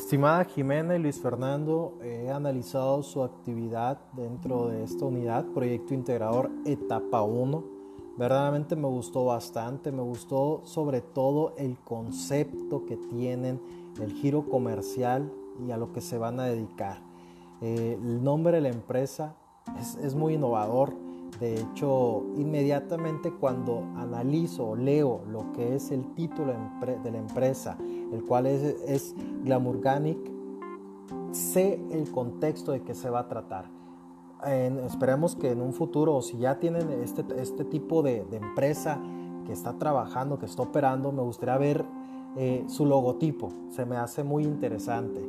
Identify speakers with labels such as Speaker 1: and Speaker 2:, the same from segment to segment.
Speaker 1: Estimada Jimena y Luis Fernando, he analizado su actividad dentro de esta unidad, Proyecto Integrador Etapa 1. Verdaderamente me gustó bastante, me gustó sobre todo el concepto que tienen, el giro comercial y a lo que se van a dedicar. Eh, el nombre de la empresa es, es muy innovador de hecho, inmediatamente cuando analizo o leo lo que es el título de la empresa, el cual es, Glamourganic, sé el contexto de que se va a tratar. esperemos que en un futuro, si ya tienen este, este tipo de, empresa que está trabajando, que está operando, me gustaría ver eh, su logotipo. Se me hace muy interesante.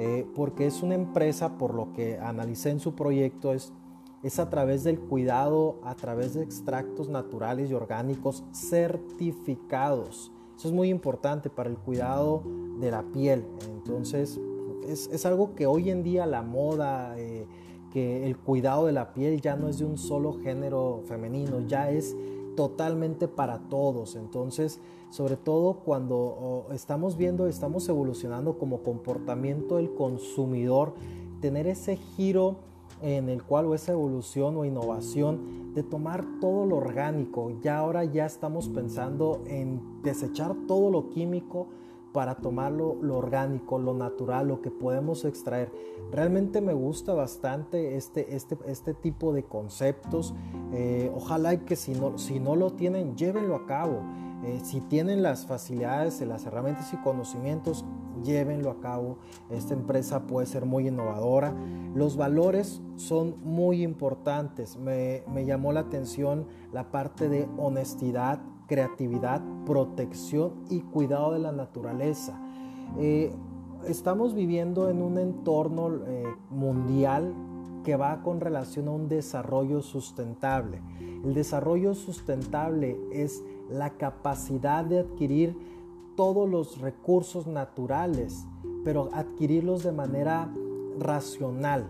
Speaker 1: Eh, porque es una empresa, por lo que analicé en su proyecto, es es a través del cuidado, a través de extractos naturales y orgánicos certificados. Eso es muy importante para el cuidado de la piel. Entonces, es, algo que hoy en día la moda, eh, que el cuidado de la piel ya no es de un solo género femenino, ya es totalmente para todos. Entonces, sobre todo cuando estamos viendo, estamos evolucionando como comportamiento del consumidor, tener ese giro en el cual o esa evolución o innovación de tomar todo lo orgánico. Ya ahora ya estamos pensando en desechar todo lo químico para tomar lo, orgánico, lo natural, lo que podemos extraer. Realmente me gusta bastante este, este, este tipo de conceptos. Eh, ojalá que si no, si no lo tienen, llévenlo a cabo. Eh, si tienen las facilidades, las herramientas y conocimientos, llévenlo a cabo. Esta empresa puede ser muy innovadora. Los valores son muy importantes. Me, llamó la atención la parte de honestidad, creatividad, protección y cuidado de la naturaleza. Eh, estamos viviendo en un entorno eh, mundial que va con relación a un desarrollo sustentable. El desarrollo sustentable es la capacidad de adquirir todos los recursos naturales, pero adquirirlos de manera racional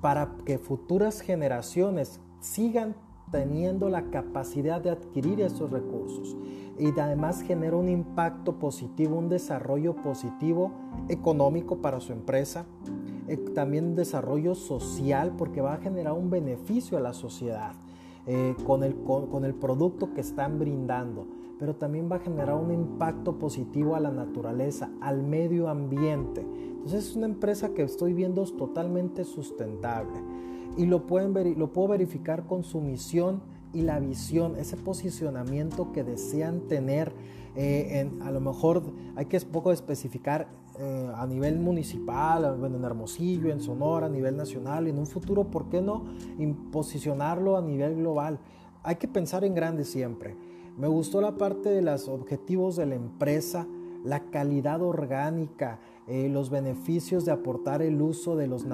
Speaker 1: para que futuras generaciones sigan teniendo la capacidad de adquirir esos recursos. Y además genera un impacto positivo, un desarrollo positivo económico para su empresa, eh, también un desarrollo social porque va a generar un beneficio a la sociedad eh, con, el, con el producto que están brindando pero también va a generar un impacto positivo a la naturaleza, al medio ambiente. Entonces es una empresa que estoy viendo totalmente sustentable y lo, pueden ver, lo puedo verificar con su misión y la visión, ese posicionamiento que desean tener. Eh, a lo mejor hay que poco especificar eh, a nivel municipal, en Hermosillo, en Sonora, a nivel nacional, en un futuro, ¿por qué no posicionarlo a nivel global? Hay que pensar en grande siempre. Me gustó la parte de los objetivos de la empresa, la calidad orgánica, eh, los beneficios de aportar el uso, de los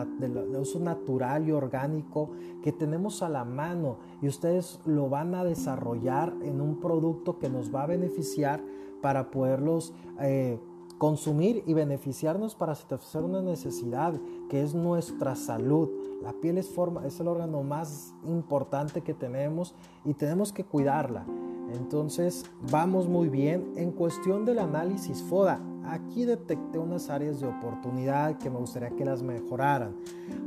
Speaker 1: uso natural y orgánico que tenemos a la mano y ustedes lo van a desarrollar en un producto que nos va a beneficiar para poderlos eh, consumir y beneficiarnos para satisfacer una necesidad que es nuestra salud. La piel es, forma, es el órgano más importante que tenemos y tenemos que cuidarla. Entonces, vamos muy bien. En cuestión del análisis FODA, aquí detecté unas áreas de oportunidad que me gustaría que las mejoraran.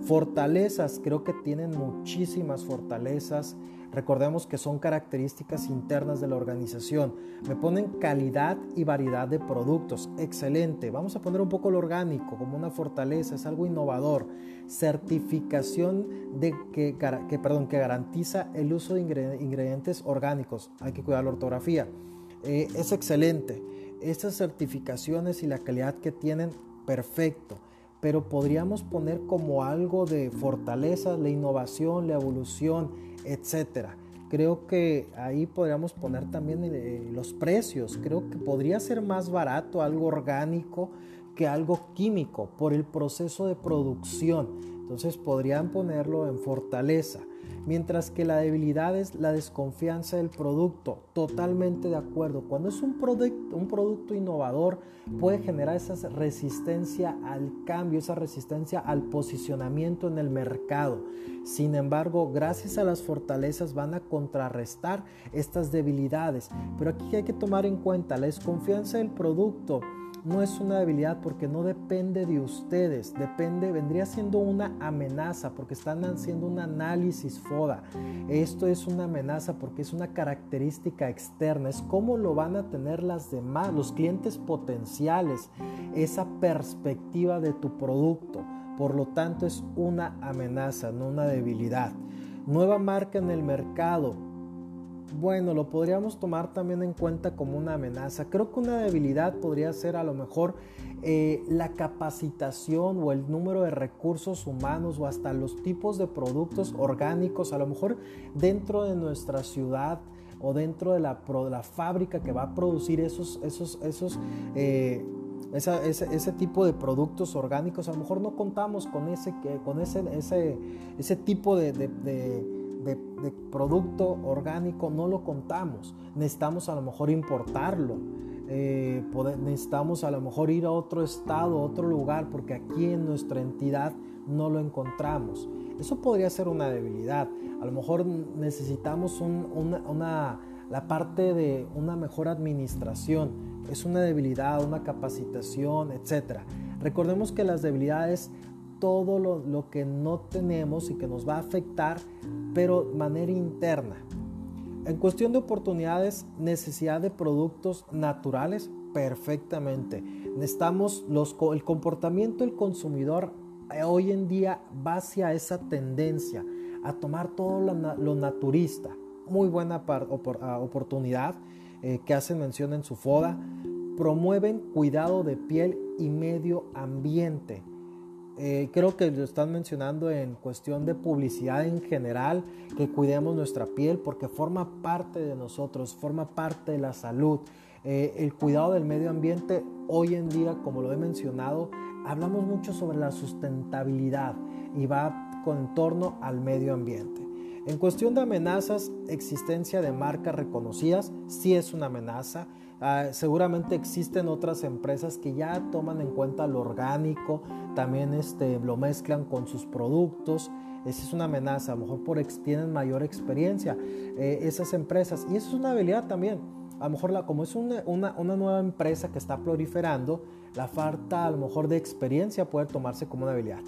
Speaker 1: Fortalezas, creo que tienen muchísimas fortalezas. Recordemos que son características internas de la organización. Me ponen calidad y variedad de productos. Excelente. Vamos a poner un poco lo orgánico como una fortaleza. Es algo innovador. Certificación de que, que, perdón, que garantiza el uso de ingredientes orgánicos. Hay que cuidar la ortografía. Eh, es excelente. Estas certificaciones y la calidad que tienen, perfecto pero podríamos poner como algo de fortaleza la innovación, la evolución, etcétera. Creo que ahí podríamos poner también eh, los precios. Creo que podría ser más barato algo orgánico que algo químico por el proceso de producción. Entonces podrían ponerlo en fortaleza mientras que la debilidad es la desconfianza del producto. Totalmente de acuerdo. Cuando es un, producto, innovador, puede generar esa resistencia al cambio, esa resistencia al posicionamiento en el mercado. Sin embargo, gracias a las fortalezas van a contrarrestar estas debilidades. Pero aquí hay que tomar en cuenta la desconfianza del producto no es una debilidad porque no depende de ustedes, depende, vendría siendo una amenaza porque están haciendo un análisis FODA. Esto es una amenaza porque es una característica externa, es cómo lo van a tener las demás, los clientes potenciales, esa perspectiva de tu producto. Por lo tanto, es una amenaza, no una debilidad. Nueva marca en el mercado. Bueno, lo podríamos tomar también en cuenta como una amenaza. Creo que una debilidad podría ser a lo mejor eh, la capacitación o el número de recursos humanos o hasta los tipos de productos orgánicos, a lo mejor dentro de nuestra ciudad o dentro de la, fábrica que va a producir esos, esos, esos eh, ese, tipo de productos orgánicos, a lo mejor no contamos con ese, con ese, ese, ese tipo de, producto orgánico, no lo contamos. Necesitamos a lo mejor importarlo. Eh, necesitamos a lo mejor ir a otro estado, a otro lugar, porque aquí en nuestra entidad no lo encontramos. Eso podría ser una debilidad. A lo mejor necesitamos una la parte de una mejor administración es una debilidad, una capacitación, etc. Recordemos que las debilidades, todo lo, que no tenemos y que nos va a afectar, pero de manera interna. En cuestión de oportunidades, necesidad de productos naturales, perfectamente. Necesitamos los, el comportamiento del consumidor eh, hoy en día va hacia esa tendencia a tomar todo lo naturista muy buena ah, oportunidad eh, que hacen mención en su FODA. Promueven cuidado de piel y medio ambiente. Eh, creo que lo están mencionando en cuestión de publicidad en general, que cuidemos nuestra piel porque forma parte de nosotros, forma parte de la salud. Eh, el cuidado del medio ambiente, hoy en día, como lo he mencionado, hablamos mucho sobre la sustentabilidad y va con torno al medio ambiente. En cuestión de amenazas, existencia de marcas reconocidas sí es una amenaza. Ah, seguramente existen otras empresas que ya toman en cuenta lo orgánico, también este, lo mezclan con sus productos. Esa es una amenaza, a lo mejor por tienen mayor experiencia eh, esas empresas. Y eso es una habilidad también. A lo mejor la, como es una, una, una, nueva empresa que está proliferando, la falta a lo mejor de experiencia puede tomarse como una habilidad.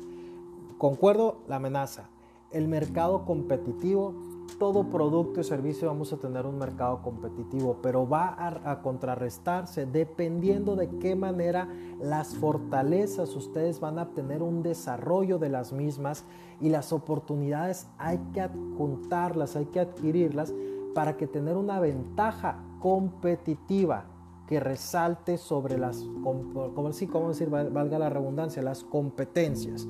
Speaker 1: Concuerdo, la amenaza el mercado competitivo, todo producto y servicio vamos a tener un mercado competitivo, pero va a, contrarrestarse dependiendo de qué manera las fortalezas ustedes van a tener un desarrollo de las mismas y las oportunidades hay que adjuntarlas, hay que adquirirlas para que tener una ventaja competitiva que resalte sobre las, como, decir, valga la redundancia, las competencias.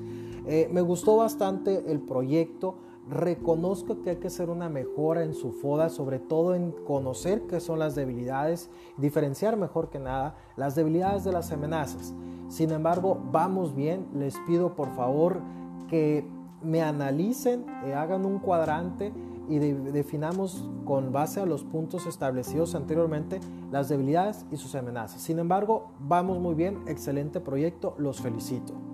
Speaker 1: Eh, me gustó bastante el proyecto. Reconozco que hay que hacer una mejora en su FODA, sobre todo en conocer qué son las debilidades, diferenciar mejor que nada las debilidades de las amenazas. Sin embargo, vamos bien. Les pido por favor que me analicen, eh, hagan un cuadrante y definamos con base a los puntos establecidos anteriormente las debilidades y sus amenazas. Sin embargo, vamos muy bien, excelente proyecto, los felicito.